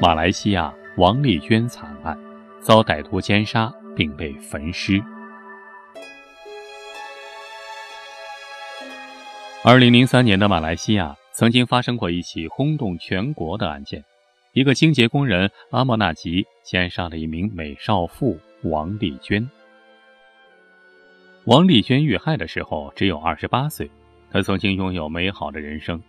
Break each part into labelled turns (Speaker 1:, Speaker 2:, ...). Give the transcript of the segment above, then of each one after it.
Speaker 1: 马来西亚王丽娟惨案，遭歹徒奸杀并被焚尸。二零零三年的马来西亚曾经发生过一起轰动全国的案件，一个清洁工人阿莫纳吉奸杀了一名美少妇王丽娟。王丽娟遇害的时候只有二十八岁，她曾经拥有美好的人生。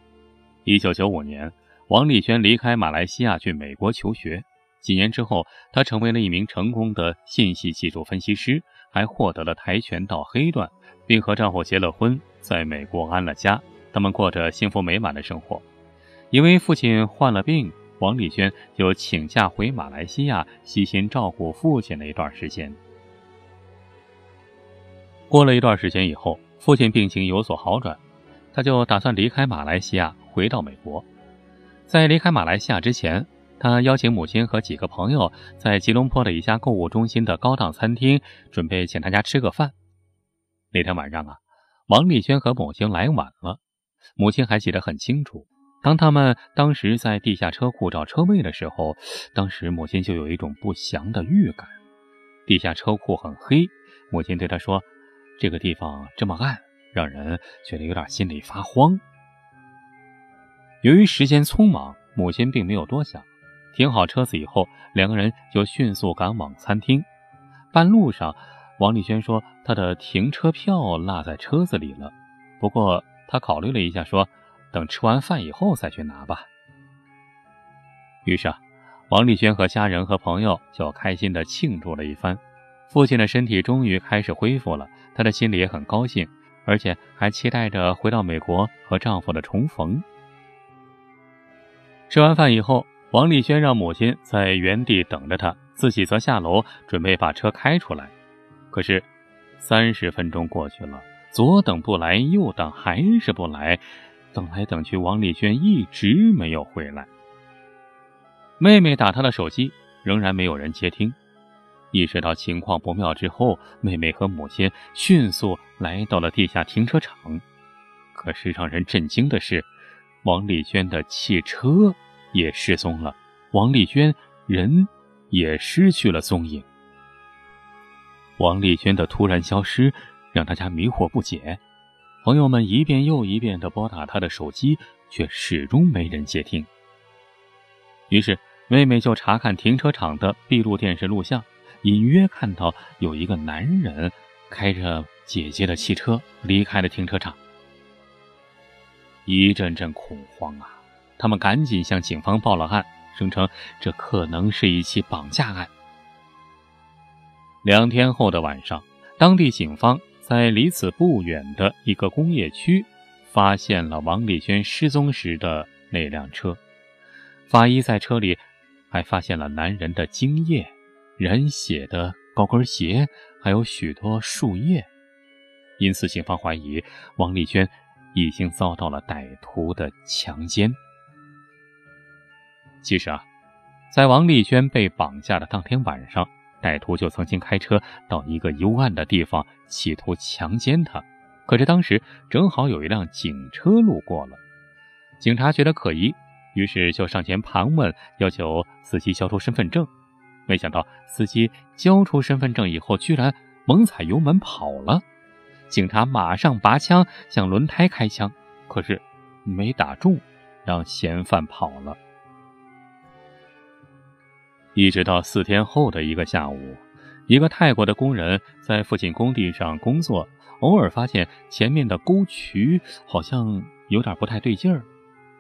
Speaker 1: 一九九五年。王丽娟离开马来西亚去美国求学，几年之后，她成为了一名成功的信息技术分析师，还获得了跆拳道黑段，并和丈夫结了婚，在美国安了家。他们过着幸福美满的生活。因为父亲患了病，王丽娟就请假回马来西亚，悉心照顾父亲了一段时间。过了一段时间以后，父亲病情有所好转，他就打算离开马来西亚，回到美国。在离开马来西亚之前，他邀请母亲和几个朋友在吉隆坡的一家购物中心的高档餐厅，准备请大家吃个饭。那天晚上啊，王丽娟和母亲来晚了，母亲还记得很清楚。当他们当时在地下车库找车位的时候，当时母亲就有一种不祥的预感。地下车库很黑，母亲对他说：“这个地方这么暗，让人觉得有点心里发慌。”由于时间匆忙，母亲并没有多想。停好车子以后，两个人就迅速赶往餐厅。半路上，王丽轩说她的停车票落在车子里了。不过她考虑了一下，说等吃完饭以后再去拿吧。于是啊，王丽轩和家人和朋友就开心地庆祝了一番。父亲的身体终于开始恢复了，她的心里也很高兴，而且还期待着回到美国和丈夫的重逢。吃完饭以后，王丽轩让母亲在原地等着他，自己则下楼准备把车开出来。可是，三十分钟过去了，左等不来，右等还是不来，等来等去，王丽轩一直没有回来。妹妹打他的手机，仍然没有人接听。意识到情况不妙之后，妹妹和母亲迅速来到了地下停车场。可是让人震惊的是。王丽娟的汽车也失踪了，王丽娟人也失去了踪影。王丽娟的突然消失让大家迷惑不解，朋友们一遍又一遍地拨打她的手机，却始终没人接听。于是妹妹就查看停车场的闭路电视录像，隐约看到有一个男人开着姐姐的汽车离开了停车场。一阵阵恐慌啊！他们赶紧向警方报了案，声称这可能是一起绑架案。两天后的晚上，当地警方在离此不远的一个工业区发现了王丽娟失踪时的那辆车。法医在车里还发现了男人的精液、染血的高跟鞋，还有许多树叶，因此警方怀疑王丽娟。已经遭到了歹徒的强奸。其实啊，在王丽娟被绑架的当天晚上，歹徒就曾经开车到一个幽暗的地方，企图强奸她。可是当时正好有一辆警车路过了，警察觉得可疑，于是就上前盘问，要求司机交出身份证。没想到司机交出身份证以后，居然猛踩油门跑了。警察马上拔枪向轮胎开枪，可是没打中，让嫌犯跑了。一直到四天后的一个下午，一个泰国的工人在附近工地上工作，偶尔发现前面的沟渠好像有点不太对劲儿。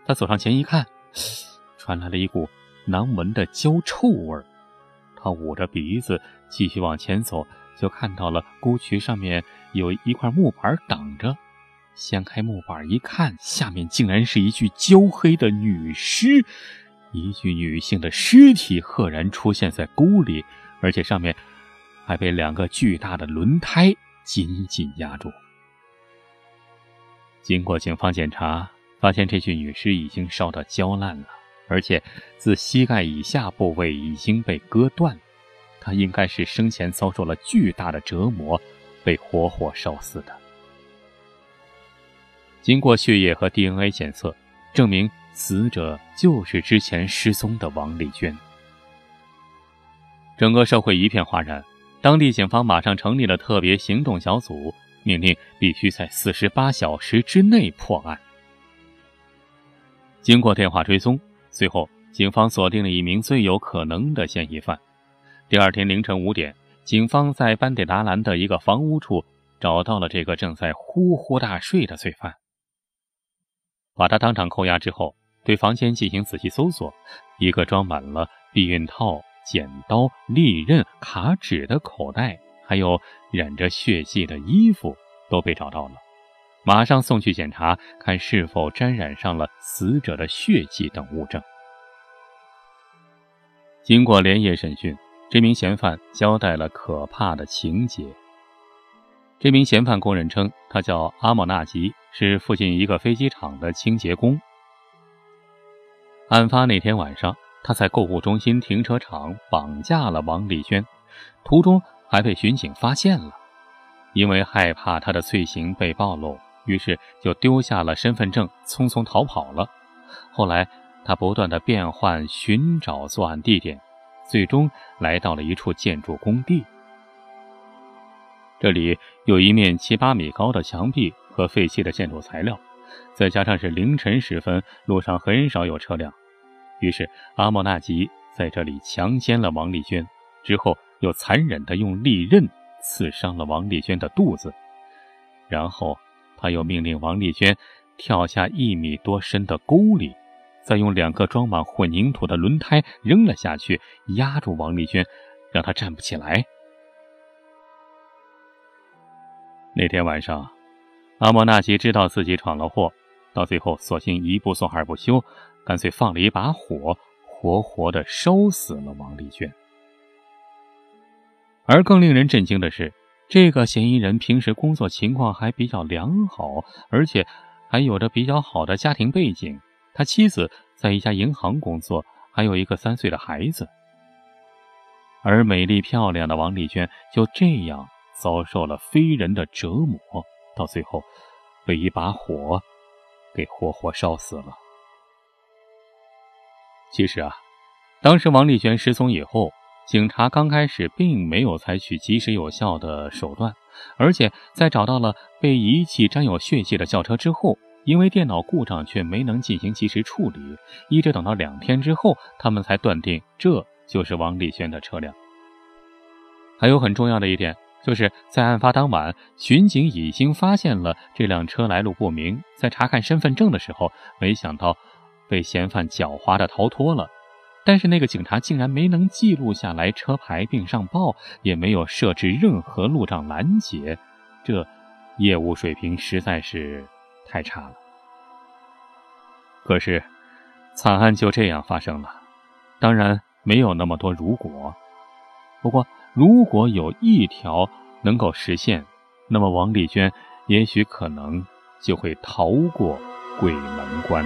Speaker 1: 他走上前一看，传来了一股难闻的焦臭味儿。他捂着鼻子继续往前走。就看到了沟渠上面有一块木板挡着，掀开木板一看，下面竟然是一具焦黑的女尸，一具女性的尸体赫然出现在沟里，而且上面还被两个巨大的轮胎紧紧压住。经过警方检查，发现这具女尸已经烧得焦烂了，而且自膝盖以下部位已经被割断。他应该是生前遭受了巨大的折磨，被活活烧死的。经过血液和 DNA 检测，证明死者就是之前失踪的王丽娟。整个社会一片哗然，当地警方马上成立了特别行动小组，命令必须在四十八小时之内破案。经过电话追踪，最后警方锁定了一名最有可能的嫌疑犯。第二天凌晨五点，警方在班迪达兰的一个房屋处找到了这个正在呼呼大睡的罪犯，把他当场扣押之后，对房间进行仔细搜索，一个装满了避孕套。剪刀、利刃、卡纸的口袋，还有染着血迹的衣服都被找到了，马上送去检查，看是否沾染上了死者的血迹等物证。经过连夜审讯，这名嫌犯交代了可怕的情节。这名嫌犯供认称，他叫阿莫纳吉，是附近一个飞机场的清洁工。案发那天晚上。他在购物中心停车场绑架了王丽娟，途中还被巡警发现了。因为害怕他的罪行被暴露，于是就丢下了身份证，匆匆逃跑了。后来，他不断的变换寻找作案地点，最终来到了一处建筑工地。这里有一面七八米高的墙壁和废弃的建筑材料，再加上是凌晨时分，路上很少有车辆。于是，阿莫纳吉在这里强奸了王丽娟，之后又残忍地用利刃刺伤了王丽娟的肚子，然后他又命令王丽娟跳下一米多深的沟里，再用两个装满混凝土的轮胎扔了下去，压住王丽娟，让她站不起来。那天晚上，阿莫纳奇知道自己闯了祸，到最后索性一不做二不休。干脆放了一把火，活活的烧死了王丽娟。而更令人震惊的是，这个嫌疑人平时工作情况还比较良好，而且还有着比较好的家庭背景。他妻子在一家银行工作，还有一个三岁的孩子。而美丽漂亮的王丽娟就这样遭受了非人的折磨，到最后被一把火给活活烧死了。其实啊，当时王丽娟失踪以后，警察刚开始并没有采取及时有效的手段，而且在找到了被遗弃沾有血迹的轿车之后，因为电脑故障却没能进行及时处理，一直等到两天之后，他们才断定这就是王丽娟的车辆。还有很重要的一点，就是在案发当晚，巡警已经发现了这辆车来路不明，在查看身份证的时候，没想到。被嫌犯狡猾的逃脱了，但是那个警察竟然没能记录下来车牌并上报，也没有设置任何路障拦截，这业务水平实在是太差了。可是，惨案就这样发生了，当然没有那么多如果。不过，如果有一条能够实现，那么王丽娟也许可能就会逃过鬼门关。